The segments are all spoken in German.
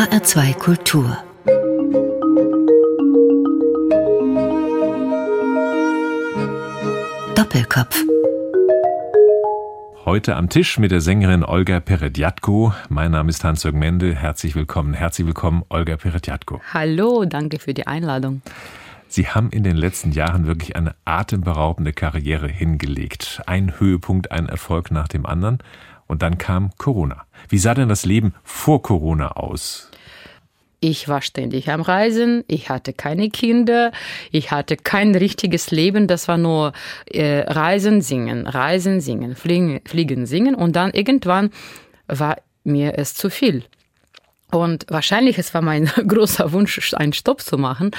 HR2 Kultur Doppelkopf Heute am Tisch mit der Sängerin Olga Peredjatko. Mein Name ist Hans-Jürgen Mende. Herzlich willkommen, herzlich willkommen, Olga Peredjatko. Hallo, danke für die Einladung. Sie haben in den letzten Jahren wirklich eine atemberaubende Karriere hingelegt. Ein Höhepunkt, ein Erfolg nach dem anderen. Und dann kam Corona. Wie sah denn das Leben vor Corona aus? Ich war ständig am Reisen, ich hatte keine Kinder, ich hatte kein richtiges Leben, das war nur äh, Reisen, Singen, Reisen, Singen, Fliegen, Fliegen, Singen und dann irgendwann war mir es zu viel. Und wahrscheinlich, es war mein großer Wunsch, einen Stopp zu machen.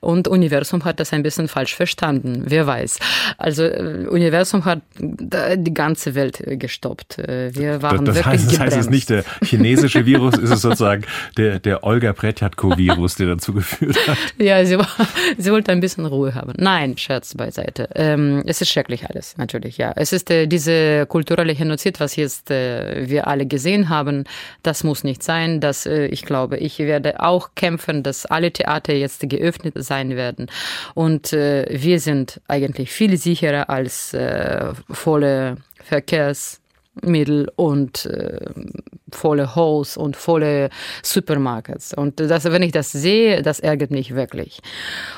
Und Universum hat das ein bisschen falsch verstanden. Wer weiß. Also, äh, Universum hat die ganze Welt gestoppt. Äh, wir waren das, das wirklich heißt, Das heißt, es ist nicht der chinesische Virus, ist es sozusagen der, der Olga Pretjatko-Virus, der dazu geführt hat. Ja, sie, sie wollte ein bisschen Ruhe haben. Nein, Scherz beiseite. Ähm, es ist schrecklich alles, natürlich, ja. Es ist äh, diese kulturelle Genozid, was jetzt äh, wir alle gesehen haben. Das muss nicht sein. Das äh, ich glaube, ich werde auch kämpfen, dass alle Theater jetzt geöffnet sein werden. Und äh, wir sind eigentlich viel sicherer als äh, volle Verkehrsmittel und äh, volle Halls und volle Supermarkets. Und das, wenn ich das sehe, das ärgert mich wirklich.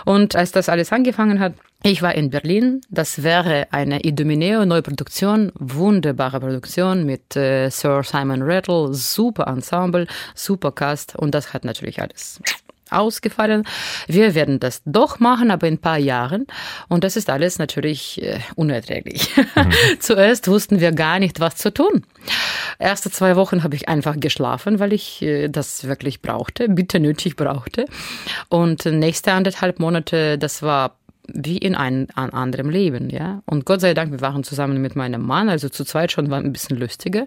Und als das alles angefangen hat, ich war in Berlin. Das wäre eine Idomeneo Neuproduktion, wunderbare Produktion mit äh, Sir Simon Rattle, super Ensemble, super Cast und das hat natürlich alles ausgefallen. Wir werden das doch machen, aber in ein paar Jahren. Und das ist alles natürlich äh, unerträglich. Mhm. Zuerst wussten wir gar nicht, was zu tun. Erste zwei Wochen habe ich einfach geschlafen, weil ich äh, das wirklich brauchte, bitte nötig brauchte. Und nächste anderthalb Monate, das war wie in einem, einem anderen Leben, ja. Und Gott sei Dank, wir waren zusammen mit meinem Mann, also zu zweit schon war ein bisschen lustiger.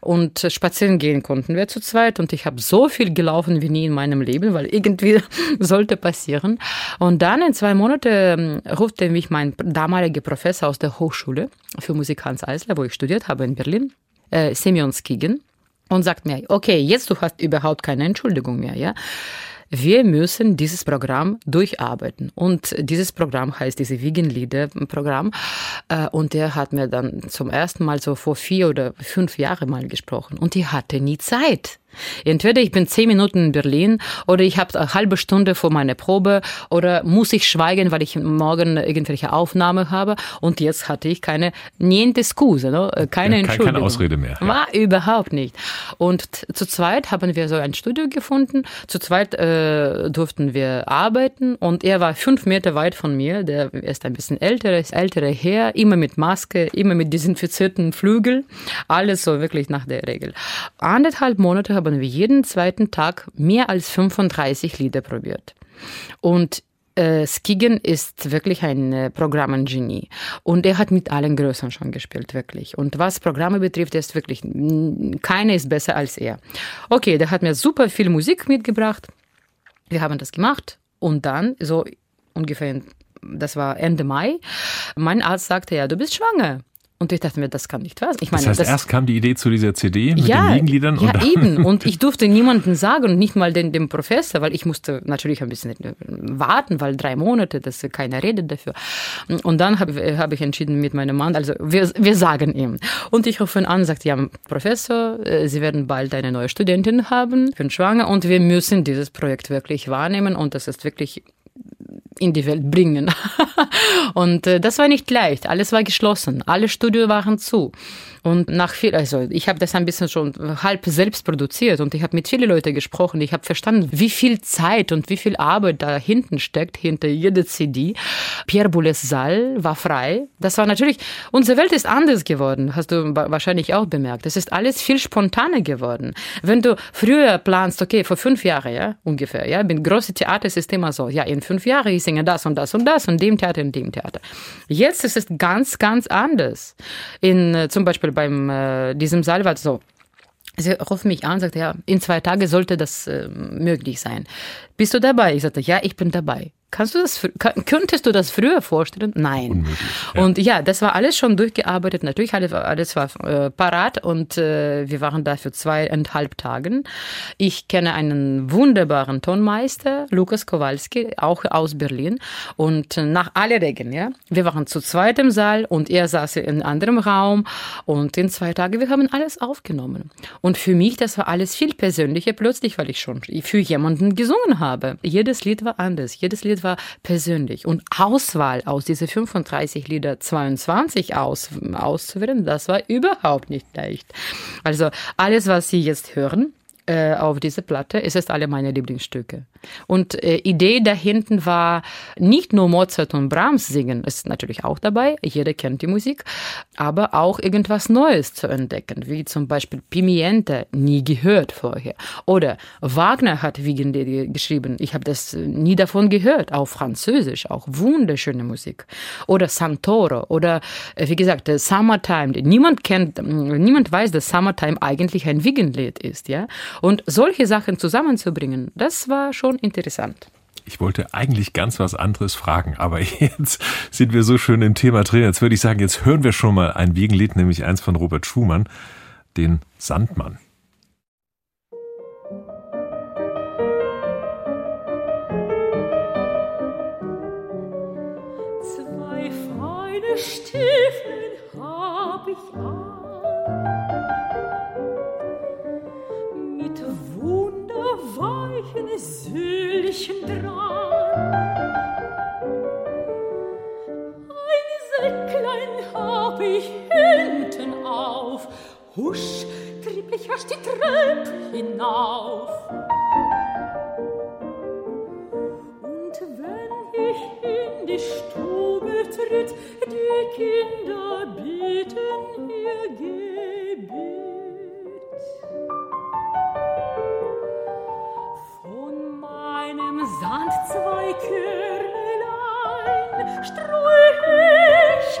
Und spazieren gehen konnten wir zu zweit und ich habe so viel gelaufen wie nie in meinem Leben, weil irgendwie sollte passieren. Und dann in zwei Monaten ähm, rufte mich mein damaliger Professor aus der Hochschule für Musik Hans Eisler, wo ich studiert habe in Berlin, äh, Semyon Skigen, und sagt mir, okay, jetzt du hast überhaupt keine Entschuldigung mehr, ja wir müssen dieses Programm durcharbeiten. Und dieses Programm heißt diese Vegan Leader Programm. Äh, und der hat mir dann zum ersten Mal so vor vier oder fünf Jahren mal gesprochen. Und die hatte nie Zeit. Entweder ich bin zehn Minuten in Berlin oder ich habe eine halbe Stunde vor meiner Probe oder muss ich schweigen, weil ich morgen irgendwelche Aufnahme habe. Und jetzt hatte ich keine niente Scuse, ne? keine ja, Entschuldigung. Keine Ausrede mehr. Ja. War überhaupt nicht. Und zu zweit haben wir so ein Studio gefunden. Zu zweit äh, durften wir arbeiten und er war fünf Meter weit von mir. Der ist ein bisschen älter, ist ältere Herr, immer mit Maske, immer mit desinfizierten Flügel. Alles so wirklich nach der Regel. Anderthalb Monate haben wir jeden zweiten Tag mehr als 35 Lieder probiert. Und äh, Skigen ist wirklich ein äh, Programmengenie und er hat mit allen Größen schon gespielt, wirklich. Und was Programme betrifft, ist wirklich, keiner ist besser als er. Okay, der hat mir super viel Musik mitgebracht. Wir haben das gemacht und dann so ungefähr, das war Ende Mai, mein Arzt sagte, ja, du bist schwanger. Und ich dachte mir, das kann nicht wahr sein. Ich meine, das heißt, das, erst kam die Idee zu dieser CD mit ja, den Liegenliedern. Ja, und eben. Und ich durfte niemandem sagen und nicht mal dem, dem Professor, weil ich musste natürlich ein bisschen warten, weil drei Monate, das ist keine Rede dafür. Und dann habe hab ich entschieden mit meinem Mann, also wir, wir sagen ihm. Und ich rufe ihn an und sagte, ja, Professor, äh, Sie werden bald eine neue Studentin haben, ich bin schwanger und wir müssen dieses Projekt wirklich wahrnehmen und das ist wirklich in die Welt bringen. und äh, das war nicht leicht. Alles war geschlossen. Alle Studios waren zu. Und nach viel, also ich habe das ein bisschen schon halb selbst produziert und ich habe mit vielen Leuten gesprochen. Ich habe verstanden, wie viel Zeit und wie viel Arbeit da hinten steckt, hinter jeder CD. Pierre Boulez Saal war frei. Das war natürlich, unsere Welt ist anders geworden, hast du wahrscheinlich auch bemerkt. Es ist alles viel spontaner geworden. Wenn du früher planst, okay, vor fünf Jahren, ja, ungefähr, ja, bin große Theatersysteme so, ja, in fünf Jahren, ich singe das und das und das und dem Theater und dem Theater. Jetzt ist es ganz, ganz anders. In, äh, zum Beispiel beim äh, diesem es so. Sie ruft mich an und sagt, ja, in zwei Tagen sollte das äh, möglich sein. Bist du dabei? Ich sagte, ja, ich bin dabei. Kannst du das, könntest du das früher vorstellen? Nein. Unmöglich, ja. Und ja, das war alles schon durchgearbeitet. Natürlich, alles, alles war äh, parat und äh, wir waren da für zweieinhalb Tagen. Ich kenne einen wunderbaren Tonmeister, Lukas Kowalski, auch aus Berlin. Und nach alle Regeln, ja. Wir waren zu zweit im Saal und er saß in einem anderen Raum. Und in zwei Tagen, wir haben alles aufgenommen. Und für mich, das war alles viel persönlicher plötzlich, weil ich schon für jemanden gesungen habe. Jedes Lied war anders. Jedes Lied war persönlich. Und Auswahl aus diese 35 Lieder 22 aus, auszuwählen, das war überhaupt nicht leicht. Also alles, was Sie jetzt hören, äh, auf diese Platte. Es ist alle meine Lieblingsstücke. Und äh, Idee dahinten war nicht nur Mozart und Brahms singen, ist natürlich auch dabei, jeder kennt die Musik, aber auch irgendwas Neues zu entdecken, wie zum Beispiel Pimienta, nie gehört vorher. Oder Wagner hat Wiegenlied geschrieben, ich habe das nie davon gehört, auf Französisch, auch wunderschöne Musik. Oder Santoro oder äh, wie gesagt, Summertime. Niemand kennt, niemand weiß, dass Summertime eigentlich ein Wiegenlied ist, ja. Und solche Sachen zusammenzubringen, das war schon interessant. Ich wollte eigentlich ganz was anderes fragen, aber jetzt sind wir so schön im Thema drin. Jetzt würde ich sagen, jetzt hören wir schon mal ein Wiegenlied, nämlich eins von Robert Schumann, den Sandmann. Söhlchen dran. Ein Säcklein hab ich hinten auf. Husch, trieb ich erst die Treppe hinauf. Und wenn ich in die Stube tritt, die Kinder bieten ihr Gebet. Meinem Sand zwei Körnelein streu ich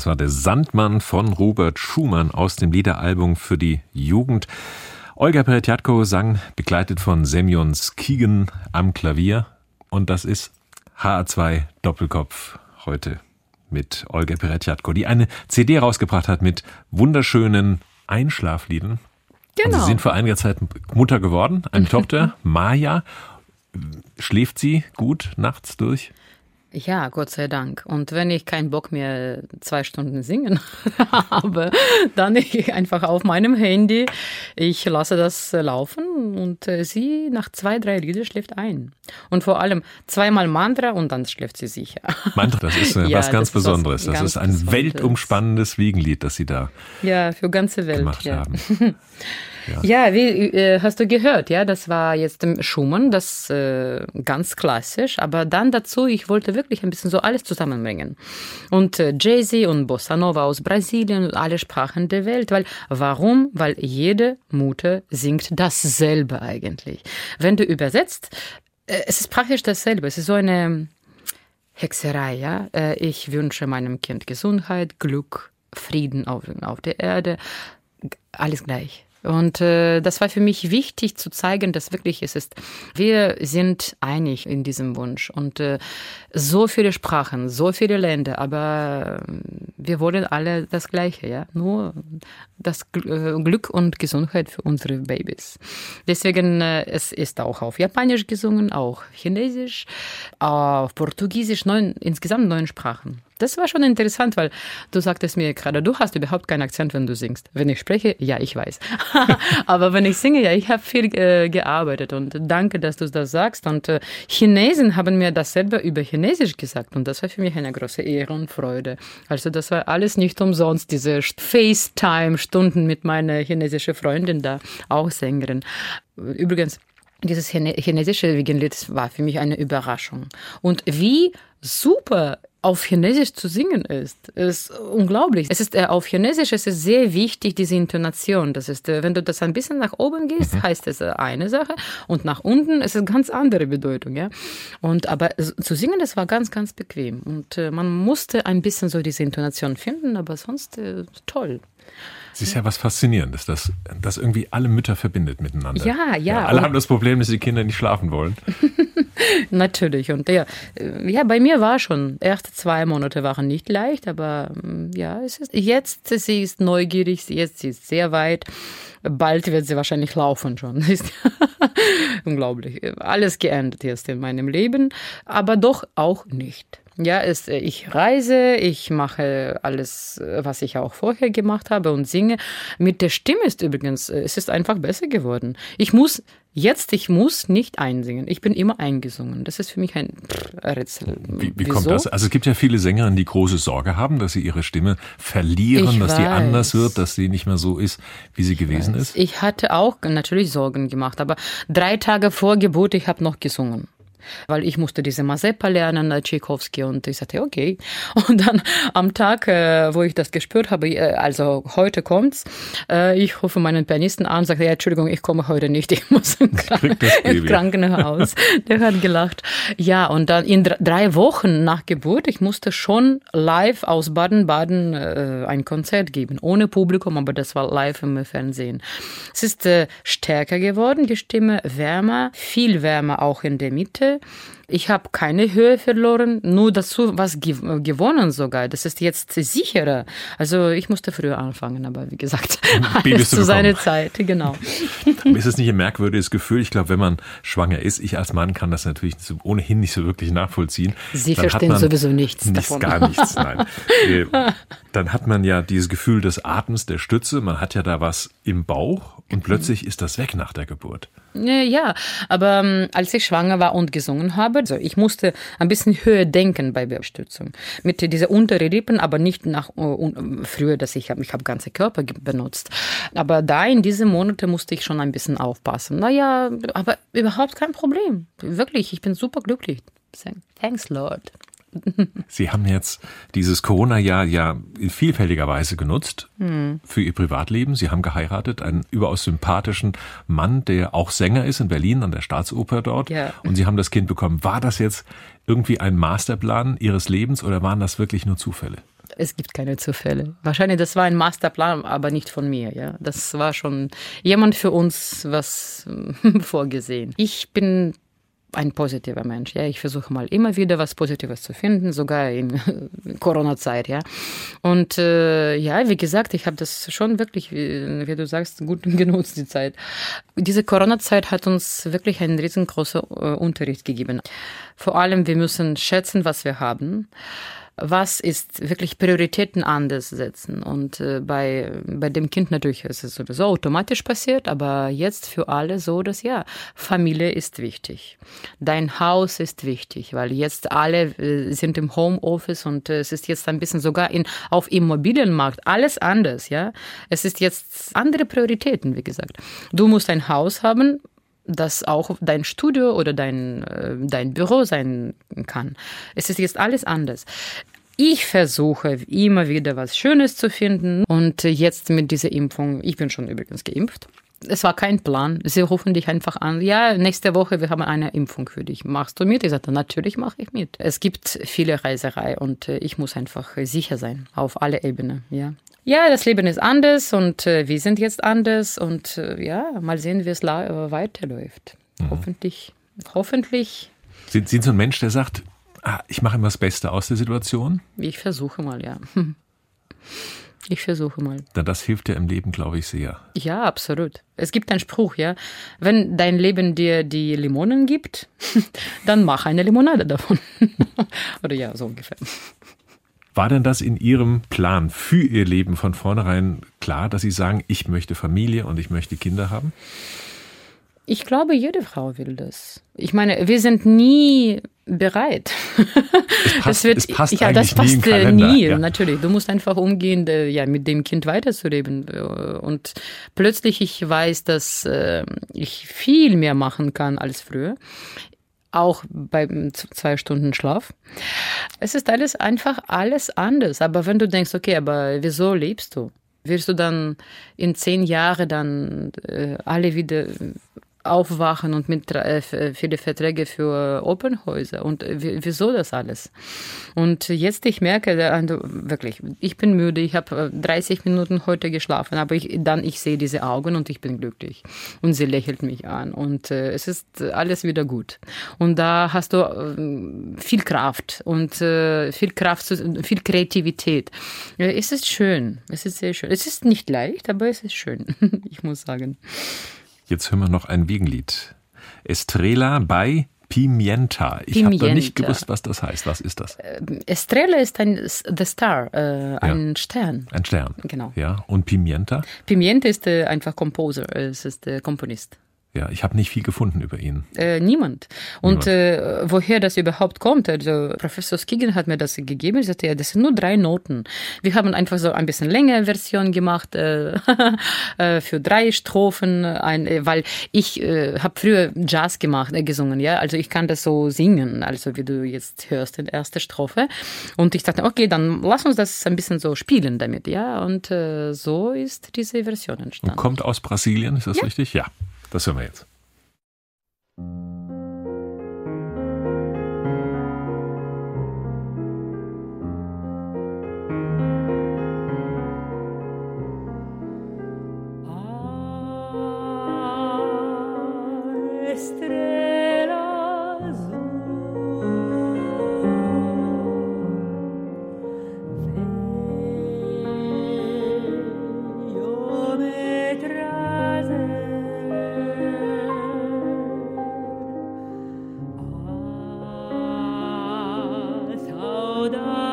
Das war der Sandmann von Robert Schumann aus dem Liederalbum für die Jugend. Olga Peretjatko sang, begleitet von Semyon Skigen am Klavier. Und das ist HR2 Doppelkopf heute mit Olga Peretjatko, die eine CD rausgebracht hat mit wunderschönen Einschlafliedern. Und Genau. Sie sind vor einiger Zeit Mutter geworden, eine Tochter, Maja. Schläft sie gut nachts durch? Ja, Gott sei Dank. Und wenn ich keinen Bock mehr zwei Stunden singen habe, dann ich einfach auf meinem Handy, ich lasse das laufen und äh, sie nach zwei, drei Lieder schläft ein. Und vor allem zweimal Mantra und dann schläft sie sicher. Mantra, das ist äh, Ja, was ganz das Besonderes. Das ganz ist ein Besonderes. weltumspannendes Wiegenlied, das Sie da Ja, für ganze Welt. gemacht ja. haben. Ja, wie äh, hast du gehört, ja, das war jetzt Schumann, das äh, ganz klassisch, aber dann dazu, ich wollte wirklich ein bisschen so alles zusammenbringen. Und äh, Jay-Z und Bossa Nova aus Brasilien und alle Sprachen der Welt, weil warum? Weil jede Mutter singt dasselbe eigentlich. Wenn du übersetzt, äh, es ist praktisch dasselbe. Es ist so eine Hexerei, ja. Äh, ich wünsche meinem Kind Gesundheit, Glück, Frieden auf, auf der Erde. Alles gleich. Und äh, das war für mich wichtig zu zeigen, dass wirklich es ist, wir sind einig in diesem Wunsch. Und äh, so viele Sprachen, so viele Länder, aber äh, wir wollen alle das Gleiche, ja, nur das äh, Glück und Gesundheit für unsere Babys. Deswegen äh, es ist auch auf Japanisch gesungen, auch Chinesisch, auf Portugiesisch, neun, insgesamt neun Sprachen. Das war schon interessant, weil du sagtest mir gerade, du hast überhaupt keinen Akzent, wenn du singst. Wenn ich spreche, ja, ich weiß. Aber wenn ich singe, ja, ich habe viel äh, gearbeitet und danke, dass du das sagst. Und äh, Chinesen haben mir dasselbe über Chinesisch gesagt und das war für mich eine große Ehre und Freude. Also das war alles nicht umsonst, diese FaceTime-Stunden mit meiner chinesischen Freundin da, auch Sängerin. Übrigens, dieses chinesische Wiegenlied war für mich eine Überraschung. Und wie super auf Chinesisch zu singen ist, ist unglaublich. Es ist äh, auf Chinesisch, es ist sehr wichtig, diese Intonation. Das ist, äh, wenn du das ein bisschen nach oben gehst, mhm. heißt es äh, eine Sache und nach unten ist es ganz andere Bedeutung, ja. Und aber zu singen, das war ganz, ganz bequem und äh, man musste ein bisschen so diese Intonation finden, aber sonst toll. Es ist ja was Faszinierendes, dass das irgendwie alle Mütter verbindet miteinander. Ja, ja. ja alle haben das Problem, dass die Kinder nicht schlafen wollen. Natürlich. Und ja, ja, bei mir war schon, erste zwei Monate waren nicht leicht, aber mm, ja, es ist, jetzt, sie ist neugierig, jetzt sie ist sehr weit. Bald wird sie wahrscheinlich laufen schon. unglaublich. Alles geändert jetzt in meinem Leben, aber doch auch nicht. Ja, ist, äh, ich reise, ich mache alles, äh, was ich auch vorher gemacht habe und singe. Mit der Stimme ist übrigens, äh, es ist einfach besser geworden. Ich muss Jetzt, ich muss nicht einsingen. Ich bin immer eingesungen. Das ist für mich ein Rätsel. Wie, wie kommt das? Also es gibt ja viele Sängerinnen, die große Sorge haben, dass sie ihre Stimme verlieren, ich dass weiß. die anders wird, dass sie nicht mehr so ist, wie sie ich gewesen weiß. ist. Ich hatte auch natürlich Sorgen gemacht, aber drei Tage vor Geburt, ich habe noch gesungen weil ich musste diese Mazeppa lernen, Tchaikovsky und ich sagte, okay. Und dann am Tag, äh, wo ich das gespürt habe, äh, also heute kommt's, äh, ich rufe meinen Pianisten an, sage, ja, Entschuldigung, ich komme heute nicht, ich muss ins Krankenhaus. Der hat gelacht. Ja, und dann in drei Wochen nach Geburt, ich musste schon live aus Baden-Baden ein Konzert geben, ohne Publikum, aber das war live im Fernsehen. Es ist stärker geworden, die Stimme wärmer, viel wärmer auch in der Mitte. Ich habe keine Höhe verloren, nur dazu was gewonnen sogar. Das ist jetzt sicherer. Also ich musste früher anfangen, aber wie gesagt, alles zu seiner Zeit, genau. ist es nicht ein merkwürdiges Gefühl? Ich glaube, wenn man schwanger ist, ich als Mann kann das natürlich ohnehin nicht so wirklich nachvollziehen. Sie Dann verstehen sowieso nichts, nichts davon. Gar nichts, nein. Äh, dann hat man ja dieses Gefühl des Atems, der Stütze. Man hat ja da was im Bauch und plötzlich ist das weg nach der Geburt. Ja, aber ähm, als ich schwanger war und gesungen habe, also ich musste ein bisschen höher denken bei Bestützung. Mit dieser untere Lippen, aber nicht nach uh, früher, dass ich habe ich habe ganze Körper benutzt. Aber da in diesen Monaten musste ich schon ein bisschen aufpassen. Naja, aber überhaupt kein Problem. Wirklich, ich bin super glücklich. Thanks, Lord. Sie haben jetzt dieses Corona-Jahr ja in vielfältiger Weise genutzt hm. für Ihr Privatleben. Sie haben geheiratet, einen überaus sympathischen Mann, der auch Sänger ist in Berlin an der Staatsoper dort. Ja. Und Sie haben das Kind bekommen. War das jetzt irgendwie ein Masterplan Ihres Lebens oder waren das wirklich nur Zufälle? Es gibt keine Zufälle. Wahrscheinlich, das war ein Masterplan, aber nicht von mir. Ja, das war schon jemand für uns was vorgesehen. Ich bin ein positiver Mensch. Ja, ich versuche mal immer wieder was Positives zu finden, sogar in Corona-Zeit. Ja, und äh, ja, wie gesagt, ich habe das schon wirklich, wie, wie, du sagst, gut genutzt die Zeit. Diese Corona-Zeit hat uns wirklich einen riesengroßen äh, Unterricht gegeben. Vor allem, wir müssen schätzen, was wir haben was ist wirklich Prioritäten anders setzen. Und äh, bei, bei dem Kind natürlich ist es sowieso automatisch passiert, aber jetzt für alle so, dass ja, Familie ist wichtig. Dein Haus ist wichtig, weil jetzt alle äh, sind im Homeoffice und äh, es ist jetzt ein bisschen sogar in, auf Immobilienmarkt alles anders, ja. Es ist jetzt andere Prioritäten, wie gesagt. Du musst ein Haus haben, das auch dein Studio oder dein, äh, dein Büro sein kann. Es ist jetzt alles anders. Ich versuche immer wieder was Schönes zu finden und jetzt mit dieser Impfung, ich bin schon übrigens geimpft. Es war kein Plan. Sie rufen dich einfach an. Ja, nächste Woche, wir haben eine Impfung für dich. Machst du mit? Ich sagte, natürlich mache ich mit. Es gibt viele Reiserei und äh, ich muss einfach sicher sein auf alle Ebenen. Ja, ja, das Leben ist anders und äh, wir sind jetzt anders und äh, ja, mal sehen, wie es weiterläuft. Mhm. Hoffentlich, hoffentlich. Sind Sie so ein Mensch, der sagt, ah, ich mache immer das Beste aus der Situation? Ich versuche mal, ja. Ich versuche mal. Denn das hilft ja im Leben, glaube ich, sehr. Ja, absolut. Es gibt einen Spruch, ja. Wenn dein Leben dir die Limonen gibt, dann mach eine Limonade davon. Oder ja, so ungefähr. War denn das in Ihrem Plan für Ihr Leben von vornherein klar, dass Sie sagen, ich möchte Familie und ich möchte Kinder haben? Ich glaube, jede Frau will das. Ich meine, wir sind nie bereit. Es passt, das wird, es passt ja, das passt nie, äh, nie ja. natürlich. Du musst einfach umgehen, äh, ja, mit dem Kind weiterzuleben. Äh, und plötzlich ich weiß, dass ich viel mehr machen kann als früher auch beim zwei Stunden Schlaf. Es ist alles einfach alles anders. Aber wenn du denkst, okay, aber wieso lebst du? Willst du dann in zehn Jahren dann alle wieder aufwachen und mit äh, viele Verträge für Opernhäuser und äh, wieso das alles? Und jetzt ich merke, also wirklich, ich bin müde, ich habe 30 Minuten heute geschlafen, aber ich, dann ich sehe diese Augen und ich bin glücklich und sie lächelt mich an und äh, es ist alles wieder gut. Und da hast du äh, viel Kraft und äh, viel Kraft, viel Kreativität. Es ist schön, es ist sehr schön. Es ist nicht leicht, aber es ist schön, ich muss sagen. Jetzt hören wir noch ein Wiegenlied. Estrella bei Pimienta. Ich habe da nicht gewusst, was das heißt. Was ist das? Äh, Estrella ist ein The Star, äh, ein ja. Stern. Ein Stern. Genau. Ja. Und Pimienta? Pimienta ist äh, einfach Composer, es ist der Komponist. Ja, ich habe nicht viel gefunden über ihn. Äh, niemand. Und niemand. Äh, woher das überhaupt kommt, also Professor Skigen hat mir das gegeben. Er sagte, ja, das sind nur drei Noten. Wir haben einfach so ein bisschen längere Version gemacht äh, äh für drei Strophen, ein, äh, weil ich äh, habe früher Jazz gemacht, gesungen, ja. Also ich kann das so singen, also wie du jetzt hörst in der ersten Strophe. Und ich dachte, okay, dann lass uns das ein bisschen so spielen damit, ja. Und so ist diese Version entstanden. Und kommt aus Brasilien, ist das ja. richtig? Ja. Das hören wir jetzt. estrellas. вода.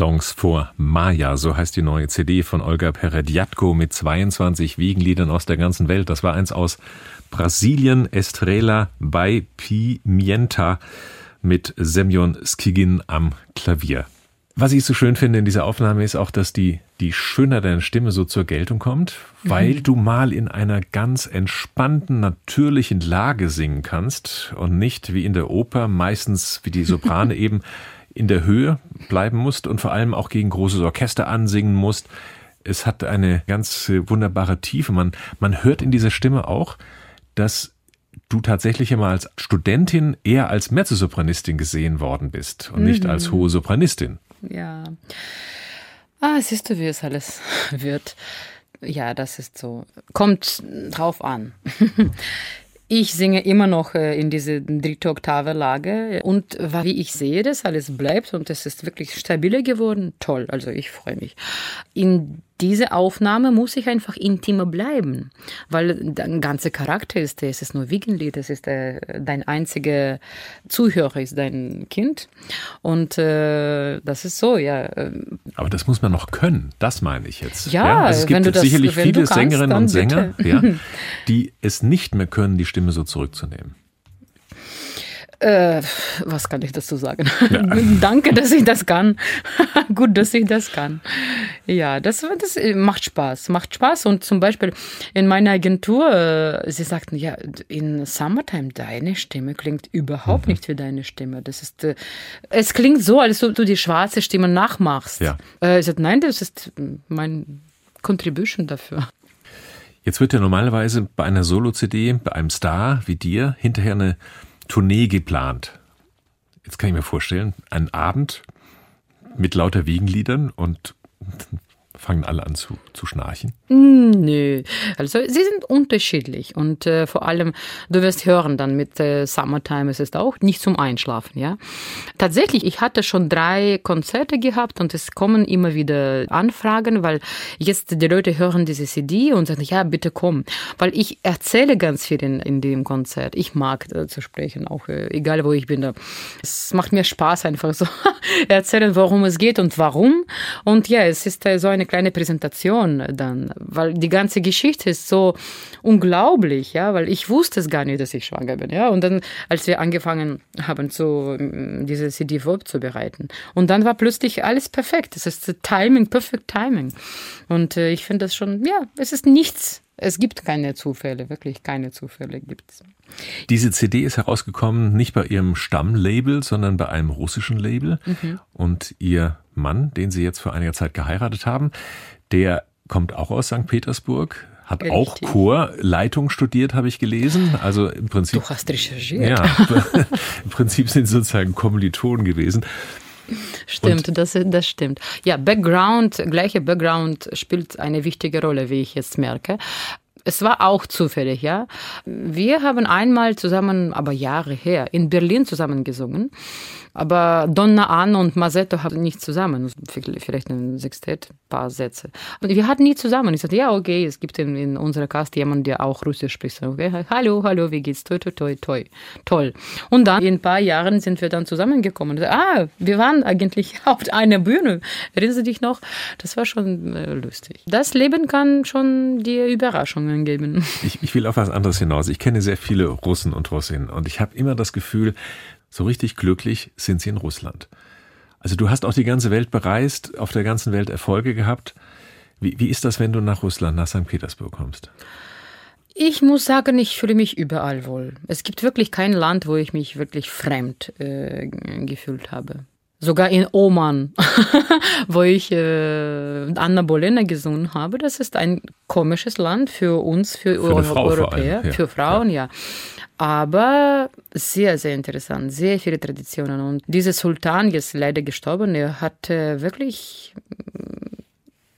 Songs vor Maya, so heißt die neue CD von Olga Perediatko mit 22 Wiegenliedern aus der ganzen Welt. Das war eins aus Brasilien, Estrela bei Pimienta mit Semyon Skigin am Klavier. Was ich so schön finde in dieser Aufnahme ist auch, dass die, die Schönheit deiner Stimme so zur Geltung kommt, weil mhm. du mal in einer ganz entspannten, natürlichen Lage singen kannst und nicht wie in der Oper, meistens wie die Soprane eben in der Höhe bleiben musst und vor allem auch gegen großes Orchester ansingen musst. Es hat eine ganz wunderbare Tiefe. Man, man hört in dieser Stimme auch, dass du tatsächlich immer als Studentin eher als Mezzosopranistin gesehen worden bist und nicht als mhm. hohe Sopranistin. Ja. Ah, siehst du, wie es alles wird. Ja, das ist so. Kommt drauf an. Ich singe immer noch äh, in diese dritte Oktave Lage und wie ich sehe, das alles bleibt und es ist wirklich stabiler geworden. Toll, also ich freue mich. In diese Aufnahme muss ich einfach intimer bleiben, weil dein ganzer Charakter ist, es ist nur Wiegenlied, es ist äh, dein einziger Zuhörer, ist dein Kind und äh, das ist so, ja. Äh. Aber das muss man noch können, das meine ich jetzt. Ja, ja? Also es gibt das, sicherlich viele kannst, Sängerinnen und Sänger, ja, die es nicht mehr können, die Stimme so zurückzunehmen. Äh, was kann ich dazu sagen? Ja. Danke, dass ich das kann. Gut, dass ich das kann. Ja, das, das macht Spaß. Macht Spaß. Und zum Beispiel in meiner Agentur, äh, sie sagten, ja, in Summertime, deine Stimme klingt überhaupt mhm. nicht wie deine Stimme. Das ist, äh, es klingt so, als ob du die schwarze Stimme nachmachst. Ja. Äh, ich sagte, nein, das ist mein Contribution dafür. Jetzt wird ja normalerweise bei einer Solo-CD, bei einem Star wie dir, hinterher eine Tournee geplant. Jetzt kann ich mir vorstellen, ein Abend mit lauter Wiegenliedern und fangen alle an zu, zu schnarchen? Hm, nö, also sie sind unterschiedlich und äh, vor allem, du wirst hören dann mit äh, Summertime, es ist auch nicht zum Einschlafen, ja. Tatsächlich, ich hatte schon drei Konzerte gehabt und es kommen immer wieder Anfragen, weil jetzt die Leute hören diese CD und sagen, ja, bitte komm, weil ich erzähle ganz viel in, in dem Konzert. Ich mag äh, zu sprechen, auch äh, egal wo ich bin. Da. Es macht mir Spaß einfach so erzählen, worum es geht und warum. Und ja, es ist äh, so eine kleine Präsentation dann, weil die ganze Geschichte ist so unglaublich, ja, weil ich wusste es gar nicht, dass ich schwanger bin, ja. Und dann, als wir angefangen haben, mm, diese CD vorzubereiten, und dann war plötzlich alles perfekt. Es ist Timing, perfect Timing. Und äh, ich finde das schon, ja, es ist nichts. Es gibt keine Zufälle, wirklich keine Zufälle gibt es. Diese CD ist herausgekommen nicht bei ihrem Stammlabel, sondern bei einem russischen Label. Mhm. Und ihr Mann, den Sie jetzt vor einiger Zeit geheiratet haben, der kommt auch aus St. Petersburg, hat Richtig. auch Chorleitung studiert, habe ich gelesen. Also im Prinzip. Du hast recherchiert. Ja, im Prinzip sind sie sozusagen Kommilitonen gewesen. Stimmt, das, das stimmt. Ja, Background, gleiche Background spielt eine wichtige Rolle, wie ich jetzt merke. Es war auch zufällig, ja. Wir haben einmal zusammen, aber Jahre her, in Berlin zusammen gesungen. Aber Donna Anna und Masetto haben nicht zusammen. Vielleicht ein Sextett, paar Sätze. Wir hatten nie zusammen. Ich sagte, ja, okay, es gibt in, in unserer Cast jemanden, der auch Russisch spricht. Okay, hallo, hallo, wie geht's? Toi, toi, toi, toi. Toll. Und dann, in ein paar Jahren sind wir dann zusammengekommen. Ah, wir waren eigentlich auf einer Bühne. Erinnerst du dich noch? Das war schon äh, lustig. Das Leben kann schon dir Überraschungen geben. Ich, ich will auf was anderes hinaus. Ich kenne sehr viele Russen und Russinnen und ich habe immer das Gefühl, so richtig glücklich sind sie in Russland. Also du hast auch die ganze Welt bereist, auf der ganzen Welt Erfolge gehabt. Wie, wie ist das, wenn du nach Russland, nach St. Petersburg kommst? Ich muss sagen, ich fühle mich überall wohl. Es gibt wirklich kein Land, wo ich mich wirklich fremd äh, gefühlt habe. Sogar in Oman, wo ich äh, Anna Bolena gesungen habe. Das ist ein komisches Land für uns, für, für Euro Europäer, ja. für Frauen, ja. ja aber sehr, sehr interessant, sehr viele Traditionen. Und dieser Sultan, jetzt leider gestorben, er hat wirklich mm,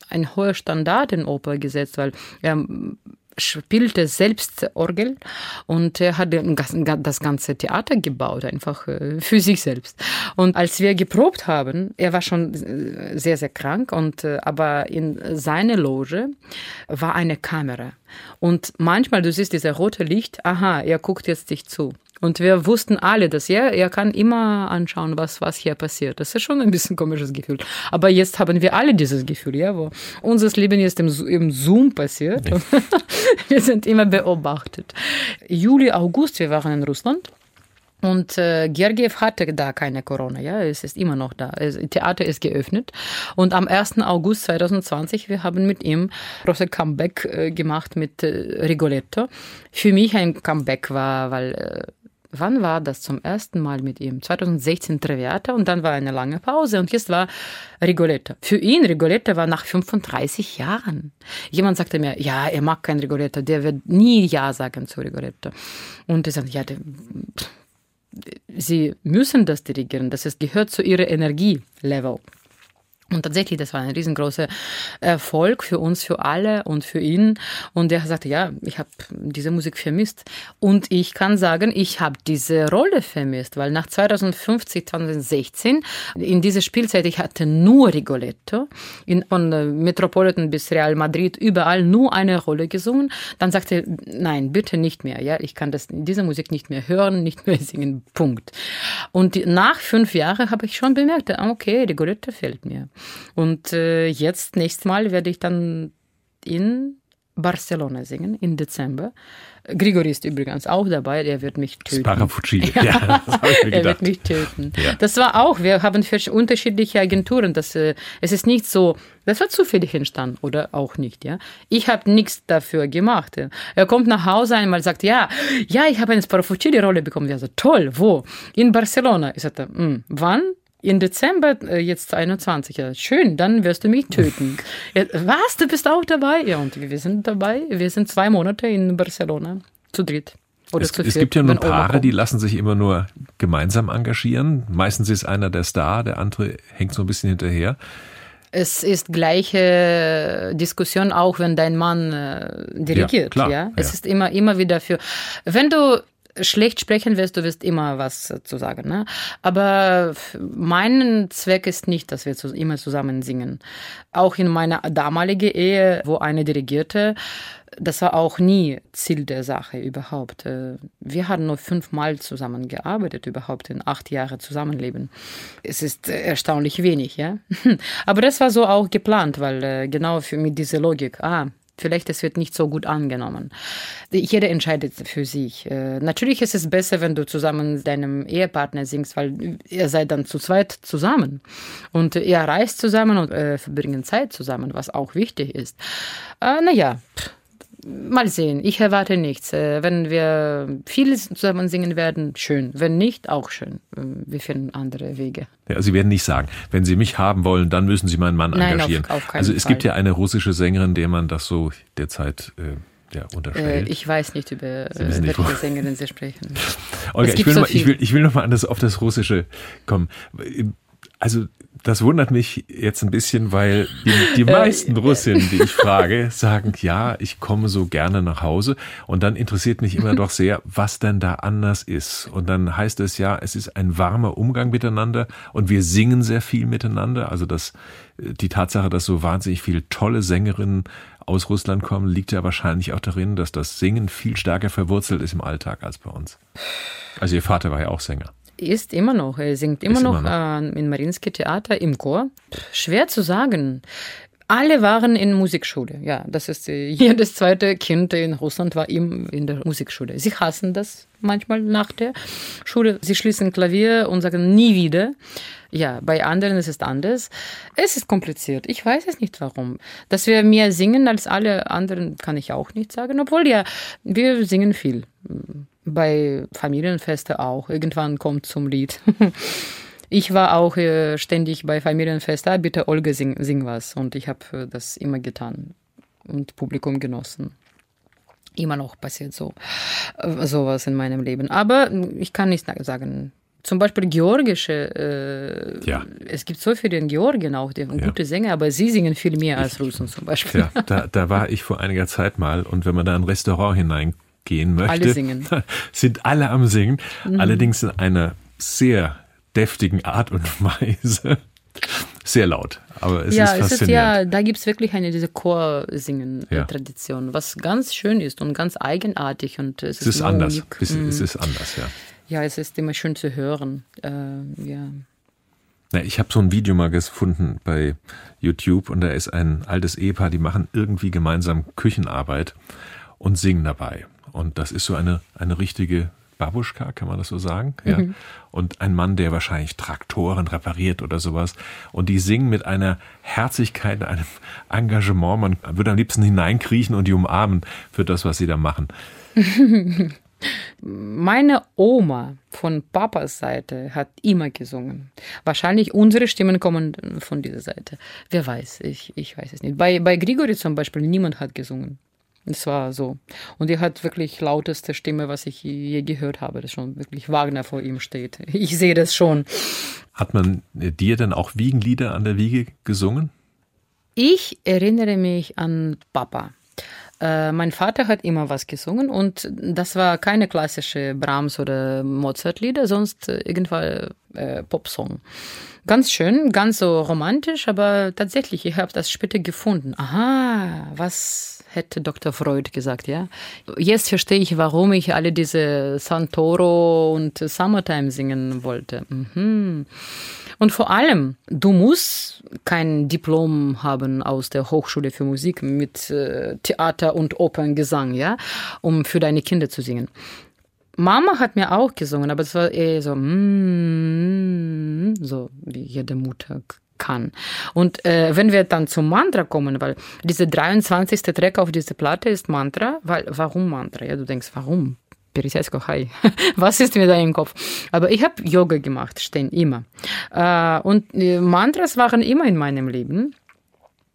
ein hoher Standard in Oper gesetzt, weil er spielte selbst Orgel und er hat das ganze Theater gebaut, einfach äh, für sich selbst. Und als wir geprobt haben, er war schon äh, sehr, sehr krank, und, äh, aber in seiner Loge war eine Kamera. Und manchmal, du siehst dieses rote Licht, aha, er guckt jetzt dich zu. Und wir wussten alle, dass er, er kann immer anschauen, was, was hier passiert. Das ist schon ein bisschen ein komisches Gefühl. Aber jetzt haben wir alle dieses Gefühl, ja, wo unser Leben jetzt im, im Zoom passiert. Ja. wir sind immer beobachtet. Juli, August, wir waren in Russland. Und äh, Gergiev hatte da keine Corona, ja, es ist immer noch da. Das Theater ist geöffnet. Und am 1. August 2020, wir haben mit ihm große Comeback äh, gemacht mit äh, Rigoletto. Für mich ein Comeback war, weil äh, wann war das zum ersten Mal mit ihm? 2016 Traviata und dann war eine lange Pause und jetzt war Rigoletto. Für ihn, Rigoletto war nach 35 Jahren. Jemand sagte mir, ja, er mag kein Rigoletto, der wird nie Ja sagen zu Rigoletto. Und er sagte, ja, der, sie müssen das dirigieren. Das ist, gehört zu ihrer Energielevel. Und tatsächlich, das war ein riesengroßer Erfolg für uns, für alle und für ihn. Und er sagte, ja, ich habe diese Musik vermisst. Und ich kann sagen, ich habe diese Rolle vermisst, weil nach 2050, 2016, in dieser Spielzeit, ich hatte nur Rigoletto, in, von Metropolitan bis Real Madrid, überall nur eine Rolle gesungen. Dann sagte er, nein, bitte nicht mehr. Ja, ich kann das, diese Musik nicht mehr hören, nicht mehr singen, Punkt. Und nach fünf Jahren habe ich schon bemerkt, okay, Rigoletto fehlt mir. Und äh, jetzt, nächstes Mal, werde ich dann in Barcelona singen, im Dezember. Grigori ist übrigens auch dabei, der wird mich töten. Sparafucci, ja, ja er wird mich töten. Ja. Das war auch, wir haben für unterschiedliche Agenturen, das, äh, es ist nicht so, das war zufällig entstanden oder auch nicht, ja. Ich habe nichts dafür gemacht. Ja. Er kommt nach Hause einmal, sagt, ja, ja, ich habe eine Sparafucci-Rolle bekommen. Ja, so, toll, wo? In Barcelona. Ich sagte, hm, wann? Im Dezember äh, jetzt 21. Ja, schön, dann wirst du mich töten. ja, was? Du bist auch dabei? Ja, und wir sind dabei. Wir sind zwei Monate in Barcelona zu dritt. Oder es, zu es gibt ja nur Paare, die lassen sich immer nur gemeinsam engagieren. Meistens ist einer der Star, der andere hängt so ein bisschen hinterher. Es ist gleiche Diskussion auch, wenn dein Mann äh, dirigiert. Ja, klar, ja? es ja. ist immer immer wieder für. Wenn du schlecht sprechen wirst, du wirst immer was zu sagen. Ne? Aber mein Zweck ist nicht, dass wir immer zusammen singen. Auch in meiner damaligen Ehe, wo eine dirigierte, das war auch nie Ziel der Sache überhaupt. Äh, wir haben nur fünfmal zusammengearbeitet, überhaupt in acht Jahren Zusammenleben. Es ist erstaunlich wenig, ja. Aber das war so auch geplant, weil äh, genau für mit dieser Logik, ah, Vielleicht es wird nicht so gut angenommen. Jeder entscheidet für sich. Äh, natürlich ist es besser, wenn du zusammen mit deinem Ehepartner singst, weil ihr seid dann zu zweit zusammen. Und ihr reist zusammen und äh, verbringen Zeit zusammen, was auch wichtig ist. Äh, naja, mal sehen. Ich erwarte nichts. Äh, wenn wir viel zusammen singen werden, schön. Wenn nicht, auch schön. Äh, wir finden andere Wege. Ja, Sie werden nicht sagen, wenn Sie mich haben wollen, dann müssen Sie meinen Mann Nein, engagieren. Auf, auf also es Fall. gibt ja eine russische Sängerin, der man das so derzeit äh, ja, unterstellt. Äh, ich weiß nicht, über welche Sängerin Sie sprechen. Olga, ich will, so noch, ich will, ich will noch mal an das, auf das Russische kommen. Also das wundert mich jetzt ein bisschen, weil die, die äh, meisten Russinnen, die ich frage, sagen, ja, ich komme so gerne nach Hause. Und dann interessiert mich immer doch sehr, was denn da anders ist. Und dann heißt es ja, es ist ein warmer Umgang miteinander und wir singen sehr viel miteinander. Also das, die Tatsache, dass so wahnsinnig viele tolle Sängerinnen aus Russland kommen, liegt ja wahrscheinlich auch darin, dass das Singen viel stärker verwurzelt ist im Alltag als bei uns. Also Ihr Vater war ja auch Sänger ist immer noch. Er singt immer ist noch, immer noch. Äh, im Marinsky Theater im Chor. Schwer zu sagen. Alle waren in Musikschule. Ja, das ist äh, jedes zweite Kind in Russland war ihm in der Musikschule. Sie hassen das manchmal nach der Schule. Sie schließen Klavier und sagen nie wieder. Ja, bei anderen ist es anders. Es ist kompliziert. Ich weiß es nicht warum. Dass wir mehr singen als alle anderen, kann ich auch nicht sagen. Obwohl ja, wir singen viel bei Familienfeste auch. Irgendwann kommt zum Lied. Ich war auch äh, ständig bei Familienfesten, ah, bitte Olga, sing, sing was. Und ich habe äh, das immer getan und Publikum genossen. Immer noch passiert so äh, sowas in meinem Leben. Aber ich kann nicht sagen, zum Beispiel georgische, äh, ja. es gibt so viele in Georgien auch, die haben ja. gute Sänger, aber sie singen viel mehr als Russen zum Beispiel. Ja, da, da war ich vor einiger Zeit mal und wenn man da in ein Restaurant hinein gehen möchte, alle singen. sind alle am Singen, mhm. allerdings in einer sehr deftigen Art und Weise. Sehr laut, aber es ja, ist es ist faszinierend. ja, da gibt es wirklich eine diese Ja. Chorsingen-Tradition, was ganz schön ist und ganz eigenartig und es, es ist nur anders. Es, Mm. es ist anders, ja. Ja, es ist immer schön zu hören. Äh, ja. Na, ich habe so ein Video mal gefunden bei YouTube und da ist ein altes Ehepaar, die machen irgendwie gemeinsam Küchenarbeit und singen dabei. Und das ist so eine, eine richtige Babuschka, kann man das so sagen? Ja. Und ein Mann, der wahrscheinlich Traktoren repariert oder sowas. Und die singen mit einer Herzlichkeit, einem Engagement. Man würde am liebsten hineinkriechen und die umarmen für das, was sie da machen. Meine Oma von Papas Seite hat immer gesungen. Wahrscheinlich unsere Stimmen kommen von dieser Seite. Wer weiß, ich, ich weiß es nicht. Bei, bei Grigori zum Beispiel, niemand hat gesungen. Es war so. Und er hat wirklich lauteste Stimme, was ich je gehört habe. Das ist schon wirklich Wagner vor ihm steht. Ich sehe das schon. Hat man dir dann auch Wiegenlieder an der Wiege gesungen? Ich erinnere mich an Papa. Äh, mein Vater hat immer was gesungen und das war keine klassische Brahms oder Mozart-Lieder, sonst äh, irgendwann äh, Popsong. Ganz schön, ganz so romantisch, aber tatsächlich, ich habe das später gefunden. Aha, was hätte Dr. Freud gesagt, ja? Jetzt verstehe ich, warum ich alle diese Santoro und Summertime singen wollte. Mhm. Und vor allem, du musst kein Diplom haben aus der Hochschule für Musik mit äh, Theater und Operngesang, ja, um für deine Kinder zu singen. Mama hat mir auch gesungen, aber es war eher so, mm, so wie jede Mutter kann. Und äh, wenn wir dann zum Mantra kommen, weil diese 23. Track auf dieser Platte ist Mantra, weil warum Mantra? Ja, du denkst, warum? Пересядько, hi. Was ist mir da im Kopf? Aber ich habe Yoga gemacht, stehen immer. Äh, und äh, Mantras waren immer in meinem Leben.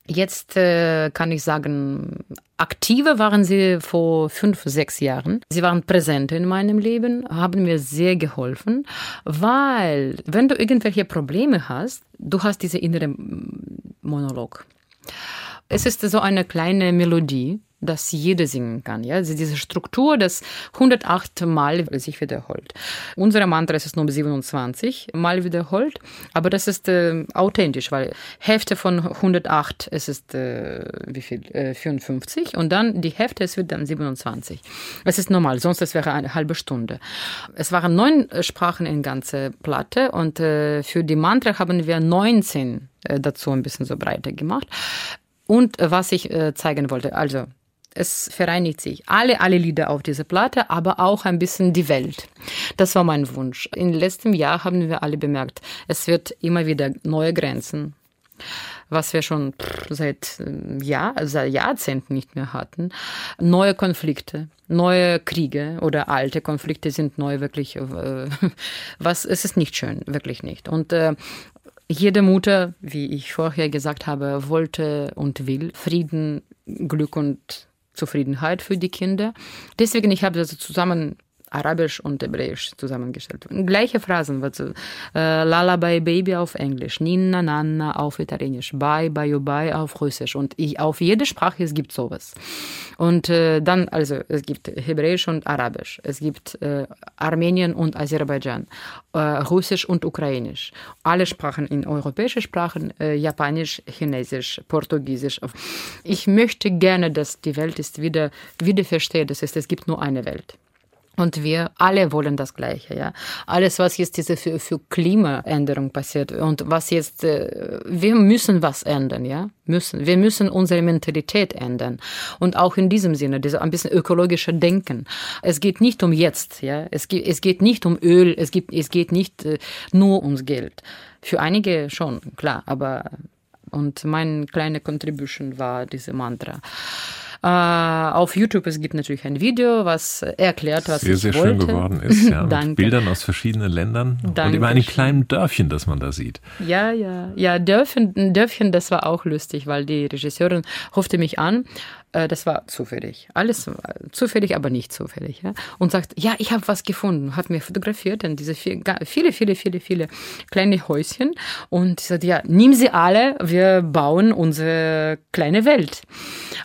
Jetzt äh, kann ich sagen, aktive waren sie vor fünf, sechs Jahren. Sie waren präsent in meinem Leben, haben mir sehr geholfen, weil wenn du irgendwelche Probleme hast, du hast diese innere Monolog. Es ist so eine kleine Melodie, dass jeder singen kann. Ja? Also diese Struktur, das 108 Mal sich wiederholt. Unsere Mantra ist es nur 27 Mal wiederholt, aber das ist äh, authentisch, weil Hälfte von 108 es ist äh, wie viel? Äh, 54 und dann die Hälfte es wird dann 27. Es ist normal, sonst es wäre eine halbe Stunde. Es waren neun Sprachen in ganze Platte und äh, für die Mantra haben wir 19 äh, dazu ein bisschen so breiter gemacht. Und äh, was ich äh, zeigen wollte, also es vereinigt sich alle, alle Lieder auf dieser Platte, aber auch ein bisschen die Welt. Das war mein Wunsch. Im letzten Jahr haben wir alle bemerkt, es wird immer wieder neue Grenzen, was wir schon seit, Jahr, seit Jahrzehnten nicht mehr hatten. Neue Konflikte, neue Kriege oder alte Konflikte sind neu wirklich, äh, was, es ist nicht schön, wirklich nicht. Und äh, jede Mutter, wie ich vorher gesagt habe, wollte und will Frieden, Glück und Zufriedenheit für die Kinder. Deswegen, ich habe das zusammen Arabisch und Hebräisch zusammengestellt. Gleiche Phrasen, also äh, Lullaby Baby auf Englisch, Nina Nanna auf Italienisch, Bye Bye Bye auf Russisch und ich, auf jede Sprache es gibt sowas. Und äh, dann also es gibt Hebräisch und Arabisch, es gibt äh, Armenien und Aserbaidschan, äh, Russisch und Ukrainisch, alle Sprachen in europäische Sprachen, äh, Japanisch, Chinesisch, Portugiesisch. Ich möchte gerne, dass die Welt ist wieder wieder versteht, das ist es gibt nur eine Welt. Und wir alle wollen das Gleiche, ja. Alles, was jetzt diese für, für Klimaänderung passiert und was jetzt, äh, wir müssen was ändern, ja. Müssen. Wir müssen unsere Mentalität ändern. Und auch in diesem Sinne, diese ein bisschen ökologische Denken. Es geht nicht um jetzt, ja. Es geht, es geht nicht um Öl, es geht, es geht nicht äh, nur ums Geld. Für einige schon, klar, aber, und meine kleine Contribution war diese Mantra. Äh, auf YouTube es gibt natürlich ein Video, was erklärt, was sehr, ich sehr wollte. schön geworden ist, ja, Danke. mit Bildern aus verschiedenen Ländern und Danke über einem schön. kleinen Dörfchen, das man da sieht. Ja, ja, ja, Dörfchen, Dörfchen, das war auch lustig, weil die Regisseurin rufte mich an. Äh, das war zufällig. Alles war zufällig, aber nicht zufällig. Ja? Und sagt, ja, ich habe was gefunden. Hat mir fotografiert, dann diese viel, viele, viele, viele, viele kleine Häuschen. Und sagt, ja, nimm sie alle, wir bauen unsere kleine Welt.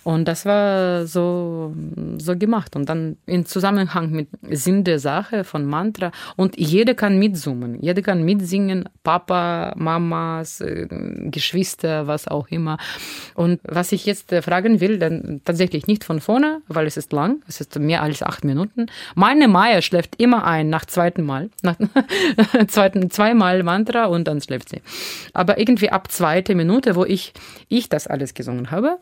Und das war so, so gemacht. Und dann in Zusammenhang mit Sinn der Sache von Mantra. Und jeder kann mitsummen, jeder kann mitsingen, Papa, Mamas, äh, Geschwister, was auch immer. Und was ich jetzt äh, fragen will, dann tatsächlich nicht von vorne, weil es ist lang, es ist mehr als acht Minuten. Meine Maya schläft immer ein nach zweiten Mal, nach zweiten zweimal Mantra und dann schläft sie. Aber irgendwie ab zweite Minute, wo ich ich das alles gesungen habe,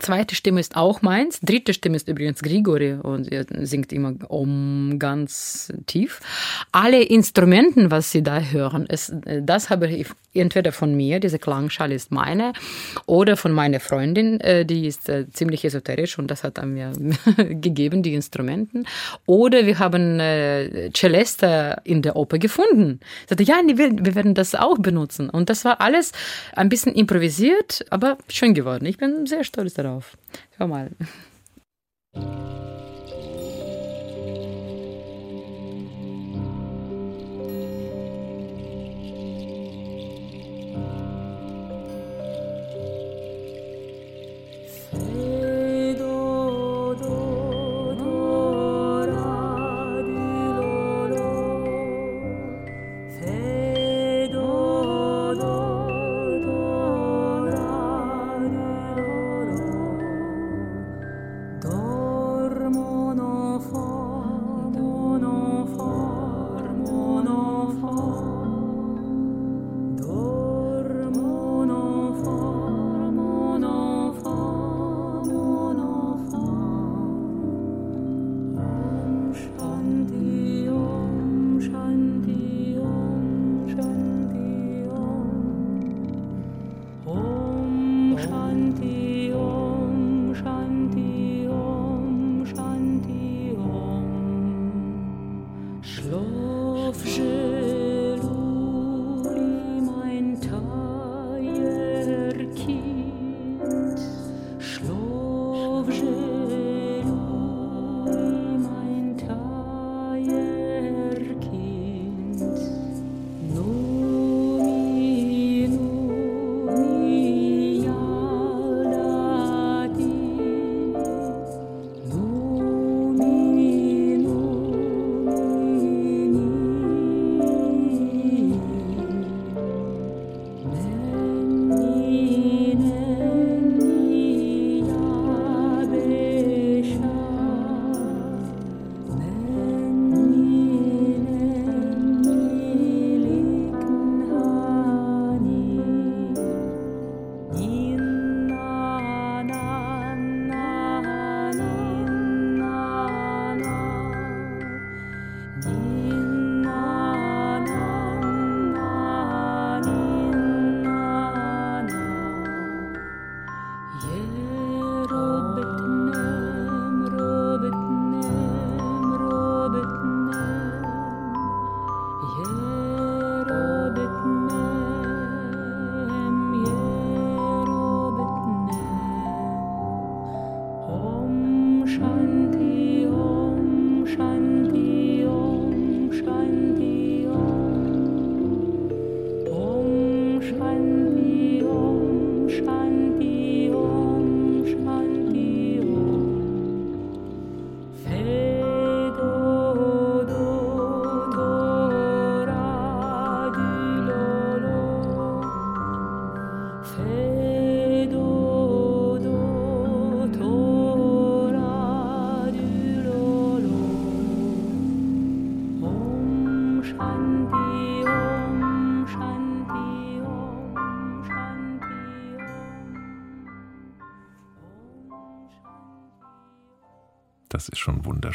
Zweite Stimme ist auch meins. Dritte Stimme ist übrigens Grigori und er singt immer um ganz tief. Alle Instrumenten, was Sie da hören, ist, das habe ich entweder von mir, diese Klangschale ist meine, oder von meiner Freundin, äh, die ist äh, ziemlich esoterisch und das hat er mir gegeben, die Instrumenten. Oder wir haben äh, Celeste in der Oper gefunden. Ich sagte, ja, wir werden das auch benutzen. Und das war alles ein bisschen improvisiert, aber schön geworden. Ich bin sehr stolz darauf. Hör mal. Das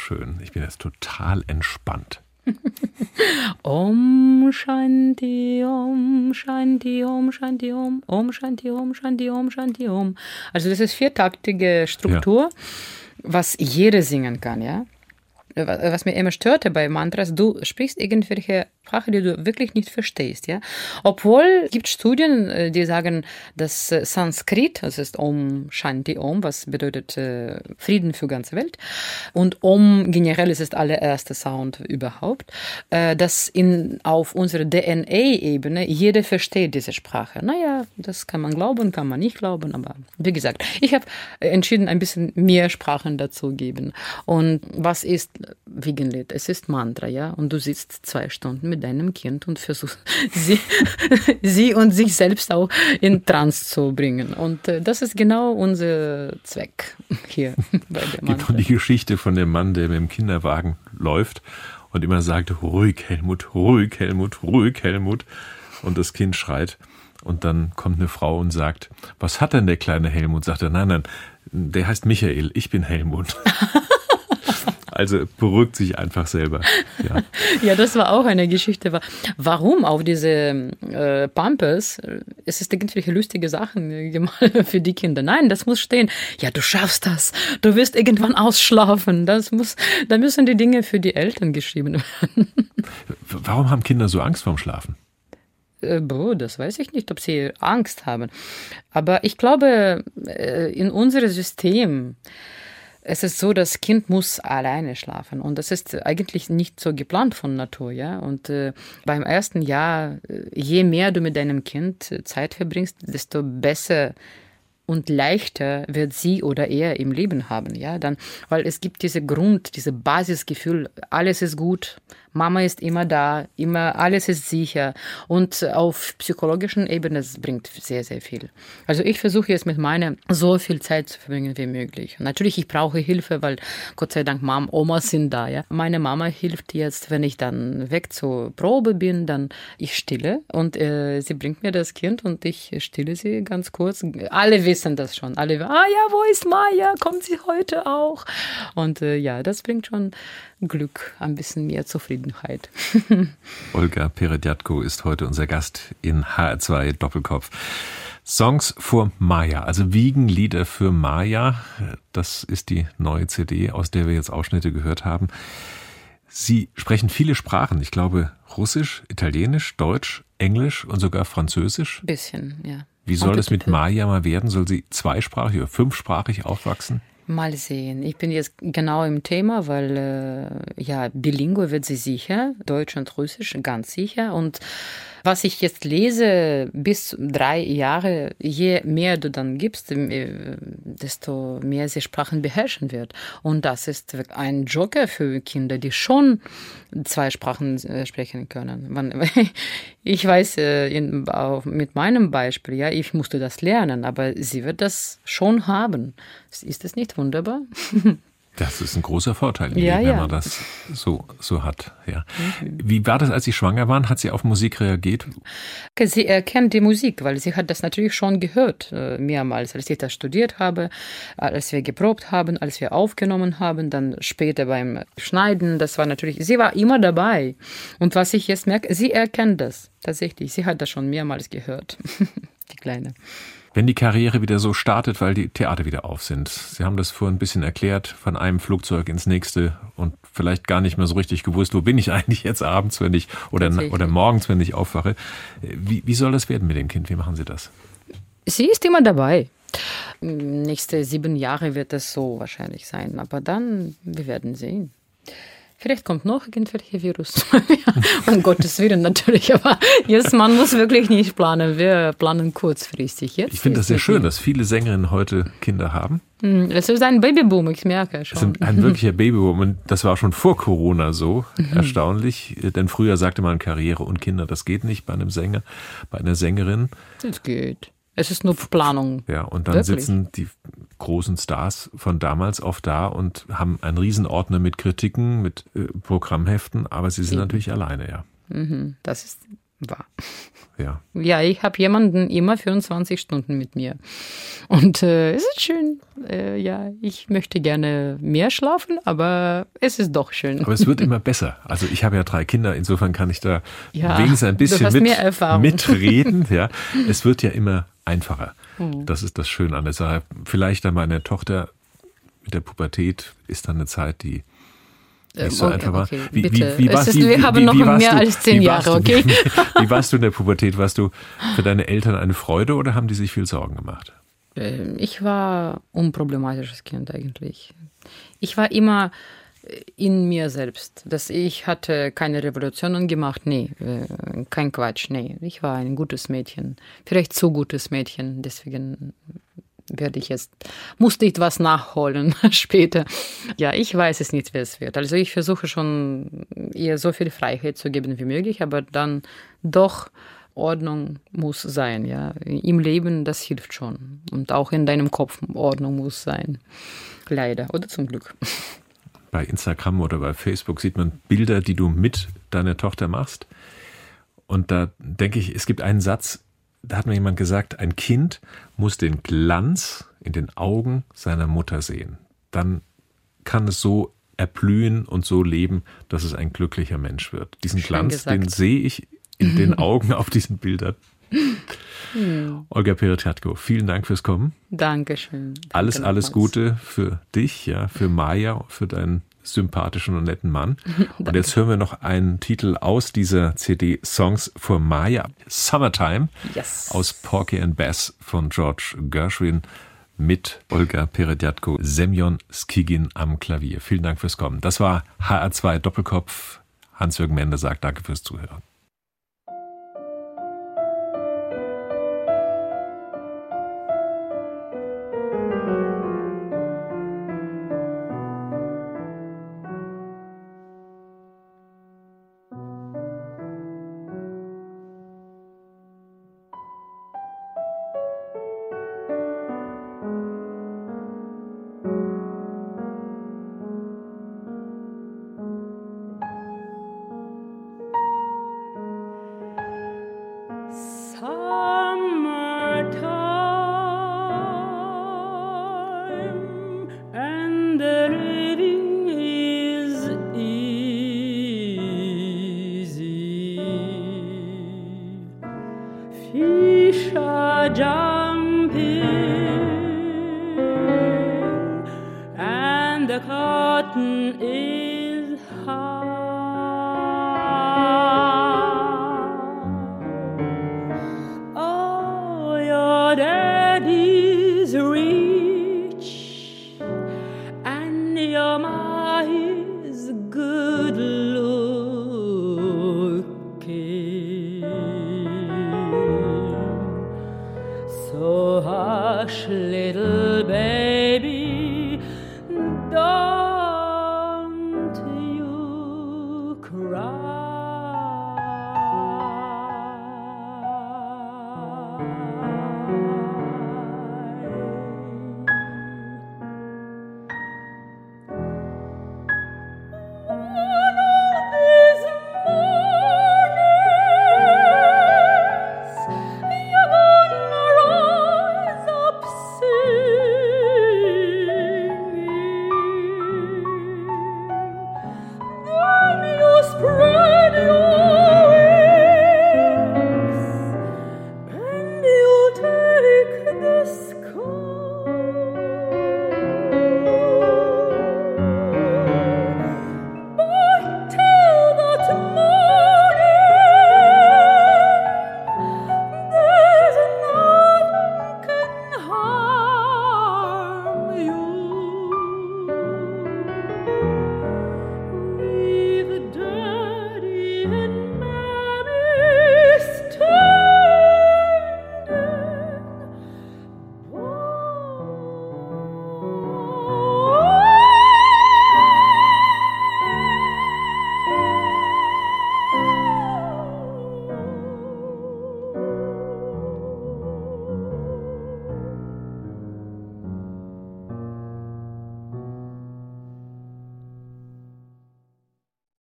wunderschön. Ich bin jetzt total entspannt. Om Shanti Om Shanti Om Shanti Om Om Shanti Om Shanti Om Shanti Om. Also das ist viertaktige Struktur, ja. was jeder singen kann, ja. Was mir immer störte bei Mantras, du sprichst irgendwelche Sprache, die du wirklich nicht verstehst, ja. Obwohl gibt Studien, äh, die sagen, dass äh, Sanskrit, das ist Om Shanti Om, was bedeutet äh, Frieden für ganze Welt, und Om generell ist das allererste Sound überhaupt, dass in auf unserer DNA-Ebene jeder versteht diese Sprache. Naja, das kann man glauben, kann man nicht glauben, aber wie gesagt, ich habe entschieden, ein bisschen mehr Sprachen dazu geben. Und was ist Wiegenlied? Es ist Mantra, ja, und du sitzt zwei Stunden mit deinem Kind und versuchst sie, sie und sich selbst auch in Trance zu bringen. Und äh, das ist genau unser Zweck hier bei der Gibt doch die Geschichte von dem Mann, der mit dem Kinderwagen läuft und immer sagt, ruhig Helmut, ruhig Helmut, ruhig Helmut. Und das Kind schreit. Und dann kommt eine Frau und sagt, was hat denn der kleine Helmut? Sagt er, nein, nein, der heißt Michael, ich bin Helmut. Also beruhigt sich einfach selber. Ja, ja das war auch eine Geschichte. Warum auf diese äh, Pampers? Es ist irgendwelche lustige Sachen für die Kinder. Nein, das muss stehen. Ja, du schaffst das. Du wirst irgendwann ausschlafen. Das muss, da müssen die Dinge für die Eltern geschrieben werden. Warum haben Kinder so Angst vorm Schlafen? Äh, das weiß ich nicht, ob sie Angst haben. Aber ich glaube, äh, in unserem System, es ist so, das Kind muss alleine schlafen. Und das ist eigentlich nicht so geplant von Natur, ja. Und äh, beim ersten Jahr, äh, je mehr du mit deinem Kind Zeit verbringst, desto besser und leichter wird sie oder er im Leben haben, ja, dann, weil es gibt diese Grund, diese Basisgefühl, alles ist gut, Mama ist immer da, immer alles ist sicher und auf psychologischen Ebene es bringt sehr, sehr viel. Also ich versuche jetzt mit meiner so viel Zeit zu verbringen wie möglich. Natürlich, ich brauche Hilfe, weil Gott sei Dank Mom, Omas sind da, ja. Meine Mama hilft jetzt, wenn ich dann weg zur Probe bin, dann ich stille und äh, sie bringt mir das Kind und ich stille sie ganz kurz. Alle wissen das schon. Alle, ah ja, wo ist Maya? Kommt sie heute auch? Und äh, ja, das bringt schon Glück, ein bisschen mehr Zufriedenheit. Olga Peredjatko ist heute unser Gast in HR2 Doppelkopf. Songs for Maya, also Wiegenlieder für Maya. Das ist die neue CD, aus der wir jetzt Ausschnitte gehört haben. Sie sprechen viele Sprachen. Ich glaube Russisch, Italienisch, Deutsch, Englisch und sogar Französisch. Bisschen, ja. Wie soll es mit Maya mal werden? Soll sie zweisprachig oder fünfsprachig aufwachsen? Mal sehen. Ich bin jetzt genau im Thema, weil äh, ja, Bilingue wird sie sicher, Deutsch und Russisch ganz sicher. Und was ich jetzt lese, bis drei Jahre, je mehr du dann gibst, äh, desto mehr sie Sprachen beherrschen wird. Und das ist ein Joker für Kinder, die schon zwei Sprachen äh, sprechen können. Ich weiß äh, mit meinem Beispiel, ja, ich musste das lernen, aber sie wird das schon haben. Ist das nicht wunderbar? Das ist ein großer Vorteil, ja, wenn ja. man das so, so hat. Ja. Wie war das, als Sie schwanger waren? Hat sie auf Musik reagiert? Sie erkennt die Musik, weil sie hat das natürlich schon gehört, äh, mehrmals, als ich das studiert habe, als wir geprobt haben, als wir aufgenommen haben, dann später beim Schneiden. Das war natürlich, sie war immer dabei. Und was ich jetzt merke, sie erkennt das tatsächlich. Sie hat das schon mehrmals gehört, die Kleine wenn die Karriere wieder so startet, weil die Theater wieder auf sind. Sie haben das vorhin ein bisschen erklärt, von einem Flugzeug ins nächste und vielleicht gar nicht mehr so richtig gewusst, wo bin ich eigentlich jetzt abends, wenn ich oder, oder morgens, wenn ich aufwache. Wie, wie soll das werden mit dem Kind? Wie machen Sie das? Sie ist immer dabei. Nächste sieben Jahre wird es so wahrscheinlich sein, aber dann, wir werden sehen. Vielleicht kommt noch irgendwelche Virus. um Gottes Willen natürlich, aber jetzt, man muss wirklich nicht planen. Wir planen kurzfristig. Jetzt ich finde das sehr schön, dass viele Sängerinnen heute Kinder haben. Hm, es ist ein Babyboom, ich merke schon. Es ist ein wirklicher Babyboom und das war schon vor Corona so mhm. erstaunlich. Denn früher sagte man Karriere und Kinder, das geht nicht bei einem Sänger, bei einer Sängerin. Es geht. Es ist nur Planung. Ja, und dann Wirklich? sitzen die großen Stars von damals oft da und haben einen Riesenordner mit Kritiken, mit äh, Programmheften, aber sie sind Eben. natürlich alleine, ja. Mhm, das ist wahr. Ja. Ja, ich habe jemanden immer 24 Stunden mit mir. Und äh, es ist schön. Äh, ja, ich möchte gerne mehr schlafen, aber es ist doch schön. Aber es wird immer besser. Also ich habe ja drei Kinder, insofern kann ich da ja, wenigstens ein bisschen mit, mitreden. Ja, es wird ja immer einfacher. Mhm. Das ist das Schöne an der Sache. Vielleicht dann meine Tochter mit der Pubertät ist dann eine Zeit, die Nicht so okay, einfach war. okay, Wie, wie, wie, warst, ist- wir haben noch mehr du, als zehn Jahre, du, okay? Wie warst du in der Pubertät? Warst du für deine Eltern eine Freude oder haben die sich viel Sorgen gemacht? Ähm, Ich war unproblematisches Kind eigentlich. Ich war immer in mir selbst. Dass ich hatte keine Revolutionen gemacht, nee, äh, kein Quatsch, nee. Ich war ein gutes Mädchen, vielleicht zu gutes Mädchen, deswegen werde ich jetzt, musste ich was nachholen später. Ja, ich weiß es nicht, wer es wird. Also ich versuche schon, ihr so viel Freiheit zu geben wie möglich, aber dann doch Ordnung muss sein, ja. Im Leben, das hilft schon. Und auch in deinem Kopf Ordnung muss sein. Leider. Oder zum Glück. Bei Instagram oder bei Facebook sieht man Bilder, die du mit deiner Tochter machst. Und da denke ich, es gibt einen Satz, da hat mir jemand gesagt, ein Kind muss den Glanz in den Augen seiner Mutter sehen. Dann kann es so erblühen und so leben, dass es ein glücklicher Mensch wird. Diesen Schön Glanz, gesagt. den sehe ich in den Augen auf diesen Bildern. Olga Peretjatko, vielen Dank fürs Kommen. Dankeschön. Danke Alles, alles. Gute für dich, ja, für Maya, für deinen sympathischen und netten Mann. Und jetzt hören wir noch einen Titel aus dieser CD Songs for Maya, Summertime, Yes. aus Porky and Bess von George Gershwin mit Olga Peredjatko, Semyon Skigin am Klavier. Vielen Dank fürs Kommen. Das war HR2 Doppelkopf. Hans-Jürgen Mende sagt Danke fürs Zuhören. cry.